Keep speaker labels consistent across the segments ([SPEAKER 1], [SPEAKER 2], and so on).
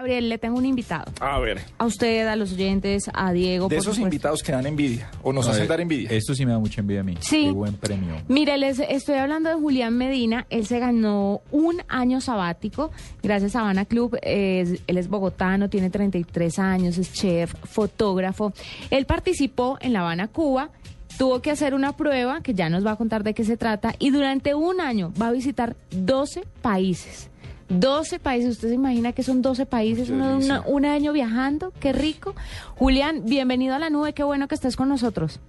[SPEAKER 1] Gabriel, le tengo un invitado.
[SPEAKER 2] A ver,
[SPEAKER 1] A usted, a los oyentes, a Diego.
[SPEAKER 2] de
[SPEAKER 1] por
[SPEAKER 2] esos
[SPEAKER 1] supuesto.
[SPEAKER 2] invitados que dan envidia o nos
[SPEAKER 3] A
[SPEAKER 2] hacen
[SPEAKER 3] ver,
[SPEAKER 2] dar envidia.
[SPEAKER 3] Esto sí me da mucha envidia a mí.
[SPEAKER 1] Sí.
[SPEAKER 3] Qué buen premio.
[SPEAKER 1] Mire, les estoy hablando de Julián Medina. Él se ganó un año sabático gracias a Habana Club. Es- él es bogotano, tiene 33 años, es chef, fotógrafo. Él participó en La Habana, Cuba. Tuvo que hacer una prueba que ya nos va a contar de qué se trata. Y durante un año va a visitar 12 países. 12 países. ¿Usted se imagina que son 12 países? Uno, una- un año viajando. Qué rico. Julián, bienvenido a la nube. Qué bueno que estés con nosotros.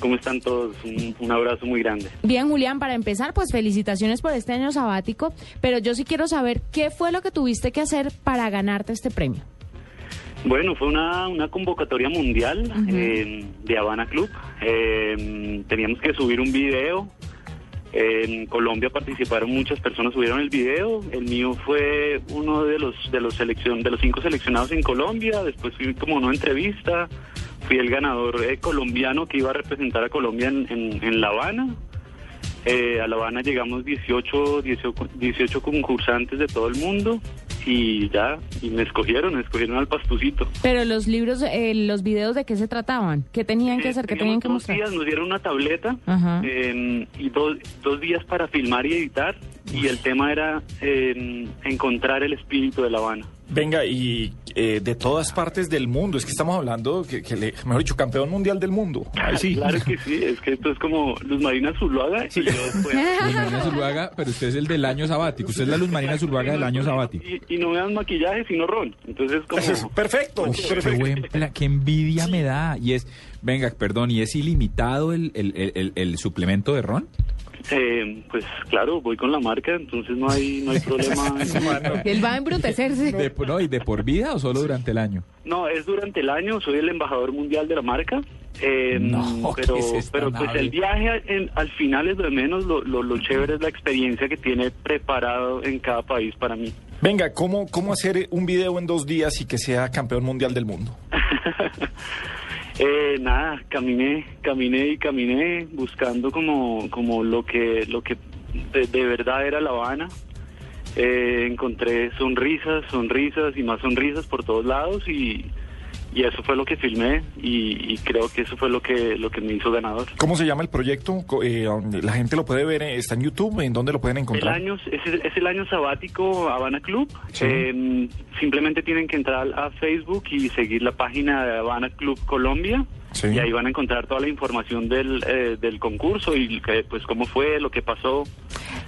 [SPEAKER 4] ¿Cómo están todos? Un, un abrazo muy grande.
[SPEAKER 1] Bien, Julián, para empezar, pues felicitaciones por este año sabático, pero yo sí quiero saber qué fue lo que tuviste que hacer para ganarte este premio.
[SPEAKER 4] Bueno, fue una, una convocatoria mundial eh, de Habana Club. Eh, teníamos que subir un video. En Colombia participaron muchas personas, subieron el video. El mío fue uno de los de los seleccion, de los cinco seleccionados en Colombia. Después fui como una entrevista. Fui el ganador eh, colombiano que iba a representar a Colombia en, en- en La Habana. Eh, a La Habana llegamos 18, 18, 18 concursantes de todo el mundo y ya, y me escogieron, me escogieron al pastucito.
[SPEAKER 1] Pero los libros, eh, los videos de qué se trataban, qué tenían que
[SPEAKER 4] Eh,
[SPEAKER 1] hacer, qué tenían que
[SPEAKER 4] dos
[SPEAKER 1] mostrar.
[SPEAKER 4] días, nos dieron una tableta eh, y dos, dos días para filmar y editar y el tema era eh, encontrar el espíritu de La Habana.
[SPEAKER 2] Venga, y eh, de todas partes del mundo, es que estamos hablando, que, que le- mejor dicho, campeón mundial del mundo. Ay, sí.
[SPEAKER 4] Claro que sí, es que esto es como Luz Marina Zuluaga y yo después...
[SPEAKER 3] Luz Marina Zuluaga, pero usted es el del año sabático. Usted es la Luz Marina Zuluaga del año sabático.
[SPEAKER 4] Y, y no me dan maquillaje, sino ron. Entonces, como...
[SPEAKER 2] Eso es perfecto.
[SPEAKER 3] Uf, qué,
[SPEAKER 2] perfecto.
[SPEAKER 3] buen plan, qué envidia me da. Y es, venga, perdón, ¿y es ilimitado el, el, el- el- el suplemento de ron?
[SPEAKER 4] Eh, pues claro, voy con la marca, entonces no hay, no hay problema.
[SPEAKER 1] Él va a embrutecerse.
[SPEAKER 3] De, no, ¿Y de por vida o solo durante el año?
[SPEAKER 4] No, es durante el año, soy el embajador mundial de la marca. eh,
[SPEAKER 3] No,
[SPEAKER 4] pero,
[SPEAKER 3] ¿qué es
[SPEAKER 4] pero pues
[SPEAKER 3] nave?
[SPEAKER 4] el viaje en- al final es lo de menos, lo, lo, lo chévere es la experiencia que tiene preparado en cada país para mí.
[SPEAKER 2] Venga, ¿cómo, ¿cómo hacer un video en dos días y que sea campeón mundial del mundo?
[SPEAKER 4] Eh, nada, caminé, caminé y caminé buscando como, como lo que, lo que de, verdad era La Habana. Eh, encontré sonrisas, sonrisas y más sonrisas por todos lados y, y eso fue lo que filmé y, y creo que eso fue lo que, lo que me hizo ganador.
[SPEAKER 2] ¿Cómo se llama el proyecto? Eh, la gente lo puede ver, eh, está en YouTube, ¿en dónde lo pueden
[SPEAKER 4] El
[SPEAKER 2] encontrar?
[SPEAKER 4] año, es, el- es el año sabático Habana Club.
[SPEAKER 2] Sí.
[SPEAKER 4] Eh, simplemente tienen que entrar a Facebook y seguir la página de Habana Club Colombia.
[SPEAKER 2] Sí.
[SPEAKER 4] Y ahí van a encontrar toda la información del, eh, del concurso y que, pues cómo fue, lo que pasó.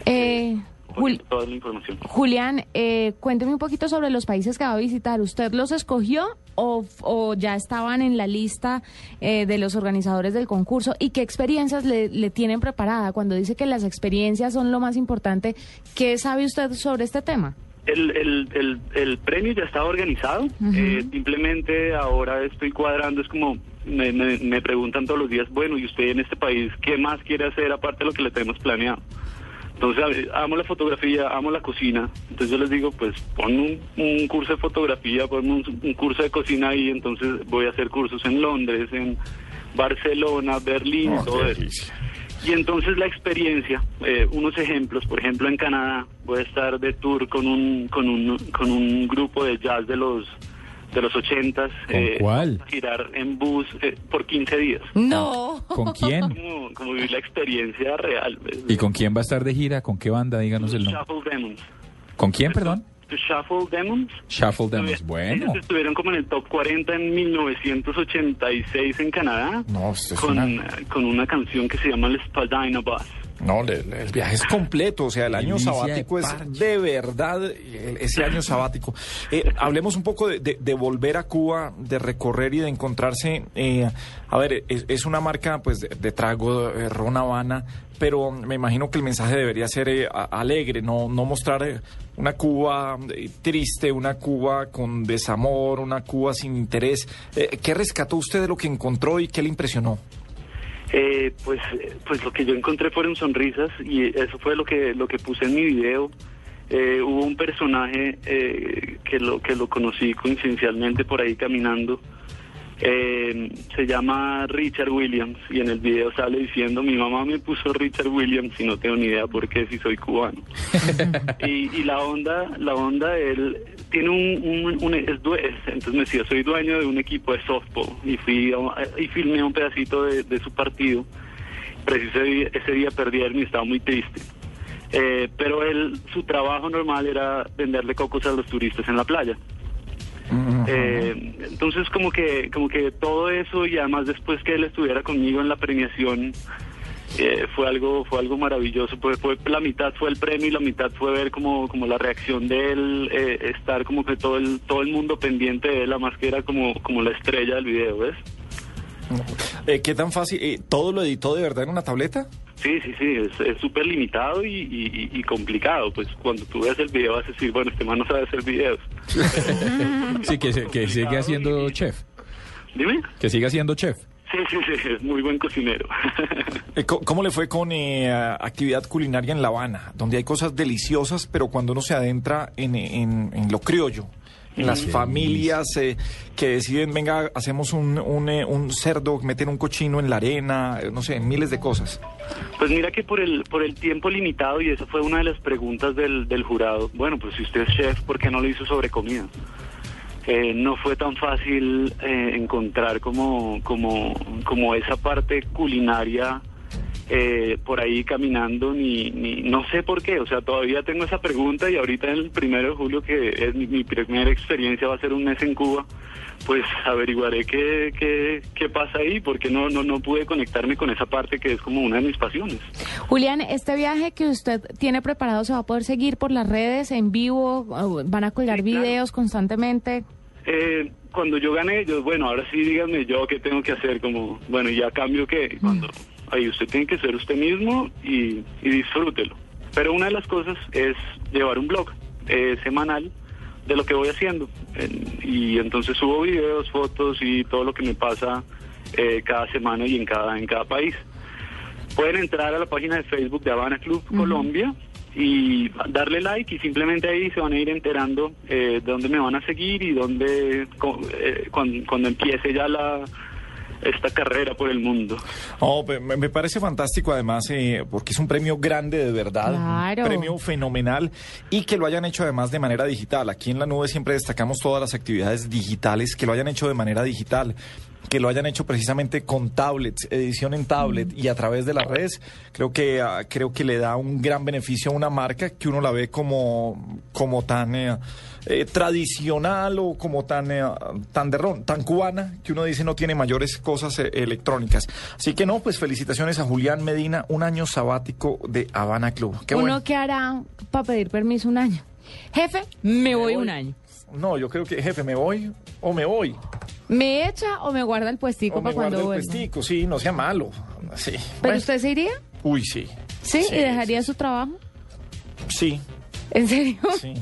[SPEAKER 1] Eh, Jul-
[SPEAKER 4] poquito toda la información.
[SPEAKER 1] Julián, eh, cuénteme un poquito sobre los países que va a visitar. ¿Usted los escogió o, o ya estaban en la lista eh, de los organizadores del concurso? ¿Y qué experiencias le, le tienen preparada? Cuando dice que las experiencias son lo más importante, ¿qué sabe usted sobre este tema?
[SPEAKER 4] El, el, el, el premio ya estaba organizado, eh, simplemente ahora estoy cuadrando, es como me, me, me preguntan todos los días, bueno, ¿y usted en este país qué más quiere hacer aparte de lo que le tenemos planeado? Entonces, amo la fotografía, amo la cocina, entonces yo les digo, pues pon un, un curso de fotografía, pon un, un curso de cocina ahí, entonces voy a hacer cursos en Londres, en Barcelona, Berlín,
[SPEAKER 2] Oh,
[SPEAKER 4] todo eso. Y entonces la experiencia, eh, unos ejemplos, por ejemplo en Canadá voy a estar de tour con un con un con un grupo de jazz de los de los ochentas.
[SPEAKER 3] ¿Con cuál?
[SPEAKER 4] a girar en bus eh, por 15 días.
[SPEAKER 1] No.
[SPEAKER 3] ¿Con quién?
[SPEAKER 4] Como, como vivir la experiencia real. pues,
[SPEAKER 3] ¿Y con quién va a estar de gira? ¿Con qué banda? Díganos el nombre.
[SPEAKER 4] Shuffle Demons.
[SPEAKER 3] ¿Con quién, perdón?
[SPEAKER 4] Shuffle Demons.
[SPEAKER 3] Shuffle Demons.
[SPEAKER 4] Ellos
[SPEAKER 3] Bueno.
[SPEAKER 4] estuvieron como en el top 40 en 1986 en Canadá.
[SPEAKER 2] No, esto es
[SPEAKER 4] con,
[SPEAKER 2] una-
[SPEAKER 4] eh, con una canción que se llama El Spadina Bus.
[SPEAKER 2] No, le- le- el viaje es completo, o sea, el año sabático
[SPEAKER 3] de
[SPEAKER 2] es de verdad ese año sabático. Eh, hablemos un poco de, de- de volver a Cuba, de recorrer y de encontrarse. eh, a ver, es, es una marca pues de, trago, eh, Ron Habana, pero me imagino que el mensaje debería ser eh, alegre, no, no mostrar eh, una Cuba triste, una Cuba con desamor, una Cuba sin interés. Eh, ¿Qué rescató usted de lo que encontró y qué le impresionó?
[SPEAKER 4] Eh, pues, pues lo que yo encontré fueron sonrisas y eso fue lo que lo que puse en mi video. Eh, hubo un personaje eh, que lo que lo conocí coincidencialmente por ahí caminando. Eh, se llama Richard Williams y en el video sale diciendo mi mamá me puso Richard Williams y no tengo ni idea por qué si soy cubano. y, y la onda, la onda, él tiene un, un- un- es entonces me decía, soy dueño de un equipo de softball y fui a- y filmé un pedacito de, de su partido. Preciso ese día, ese día perdieron y estaba muy triste. Eh, pero él, su trabajo normal era venderle cocos a los turistas en la playa. Eh, entonces como que como que todo eso y además después que él estuviera conmigo en la premiación eh, fue algo fue algo maravilloso. Pues fue la mitad fue el premio y la mitad fue ver como como la reacción de él eh, estar como que todo el todo el mundo pendiente de él más que era como como la estrella del video ves
[SPEAKER 2] Eh, ¿Qué tan fácil? eh, ¿Todo lo editó de verdad en una tableta?
[SPEAKER 4] Sí, sí, sí, es- súper limitado y, y- y- y complicado. Pues cuando tú ves el video vas a decir, bueno, este man no sabe hacer videos.
[SPEAKER 3] Sí, que, se- que sigue haciendo chef.
[SPEAKER 4] Dime.
[SPEAKER 3] Que siga siendo chef.
[SPEAKER 4] Sí, sí, sí, es muy buen cocinero.
[SPEAKER 2] Eh, ¿Cómo le fue con eh, actividad culinaria en La Habana? Donde hay cosas deliciosas, pero cuando uno se adentra en, en- en lo criollo, en las familias eh, que deciden, venga, hacemos un, un, eh, un cerdo, meten un cochino en la arena, eh, no sé, miles de cosas.
[SPEAKER 4] Pues mira que por el por el tiempo limitado y esa fue una de las preguntas del, del jurado. Bueno, pues si usted es chef, ¿por qué no lo hizo sobre comida? Eh, no fue tan fácil eh, encontrar como como como esa parte culinaria eh, por ahí caminando ni, ni no sé por qué. O sea, todavía tengo esa pregunta y ahorita en el primero de julio que es mi, mi primera experiencia va a ser un mes en Cuba. Pues averiguaré qué, qué, qué pasa ahí, porque no, no, no pude conectarme con esa parte que es como una de mis pasiones.
[SPEAKER 1] Julián, este viaje que usted tiene preparado se va a poder seguir por las redes en vivo, ¿O van a colgar
[SPEAKER 4] Sí, claro.
[SPEAKER 1] videos constantemente.
[SPEAKER 4] Eh, cuando yo gané, yo, bueno, ahora sí díganme yo qué tengo que hacer, como, bueno, y a cambio que cuando, ahí usted tiene que ser usted mismo y, y disfrútelo. Pero una de las cosas es llevar un blog eh, semanal de lo que voy haciendo. En- y entonces subo videos, fotos y todo lo que me pasa eh, cada semana y en cada, en cada país. Pueden entrar a la página de Facebook de Habana Club Colombia y darle like y simplemente ahí se van a ir enterando eh, de dónde me van a seguir y dónde eh, cuando, cuando empiece ya la esta carrera por el mundo.
[SPEAKER 2] Oh, me parece fantástico además eh, porque es un premio grande de verdad,
[SPEAKER 1] Claro.
[SPEAKER 2] un premio fenomenal y que lo hayan hecho además de manera digital. Aquí en la nube siempre destacamos todas las actividades digitales, que lo hayan hecho de manera digital, que lo hayan hecho precisamente con tablets, edición en tablet y a través de las redes. Creo que ah, creo que le da un gran beneficio a una marca que uno la ve como como tan eh, eh, tradicional o como tan eh, tan de ron, tan cubana que uno dice no tiene mayores cosas eh, electrónicas. Así que no, pues felicitaciones a Julián Medina, un año sabático de Habana Club. Qué
[SPEAKER 1] ¿Uno
[SPEAKER 2] bueno.
[SPEAKER 1] qué hará para pedir permiso un año? Jefe, me voy
[SPEAKER 2] voy.
[SPEAKER 1] un año.
[SPEAKER 2] No, yo creo que jefe, me voy o me voy.
[SPEAKER 1] ¿Me echa o me guarda el puestico
[SPEAKER 2] O me
[SPEAKER 1] para cuando
[SPEAKER 2] guardo el
[SPEAKER 1] vuelva?
[SPEAKER 2] puestico, sí, no sea malo. Sí.
[SPEAKER 1] ¿Pero
[SPEAKER 2] Bueno.
[SPEAKER 1] usted se iría?
[SPEAKER 2] Uy, sí.
[SPEAKER 1] ¿Sí?
[SPEAKER 2] Sí,
[SPEAKER 1] ¿Y dejaría su trabajo?
[SPEAKER 2] Sí,
[SPEAKER 1] ¿En serio?
[SPEAKER 2] sí.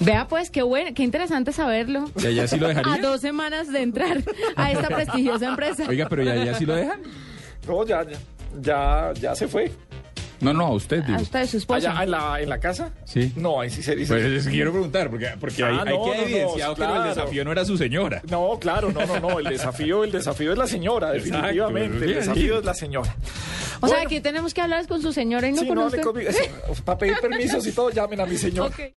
[SPEAKER 1] Vea pues, qué bueno, qué interesante saberlo.
[SPEAKER 3] ¿Y allá sí lo dejaría?
[SPEAKER 1] A dos semanas de entrar a esta prestigiosa empresa.
[SPEAKER 3] Oiga, pero ¿y allá sí lo dejan?
[SPEAKER 2] No, ya, ya, ya, ya se fue.
[SPEAKER 3] No, no, a usted.
[SPEAKER 1] A
[SPEAKER 3] digo.
[SPEAKER 1] usted, su esposa.
[SPEAKER 2] Allá en la, en la casa.
[SPEAKER 3] Sí.
[SPEAKER 2] No, ahí sí se dice.
[SPEAKER 3] Pues es que quiero preguntar, porque, porque
[SPEAKER 2] Ah,
[SPEAKER 3] hay, hay
[SPEAKER 2] no,
[SPEAKER 3] que
[SPEAKER 2] no, no,
[SPEAKER 3] evidenciado que el desafío no era su señora.
[SPEAKER 2] No, claro, no, no, no. El desafío, el desafío es la señora,
[SPEAKER 3] Exacto,
[SPEAKER 2] definitivamente. El desafío es la señora.
[SPEAKER 1] o sea, aquí tenemos que hablar con su señora y no
[SPEAKER 2] sí,
[SPEAKER 1] con
[SPEAKER 2] no
[SPEAKER 1] usted.
[SPEAKER 2] conmigo. Para pedir permisos y todo, llamen a mi señora.
[SPEAKER 1] Ok.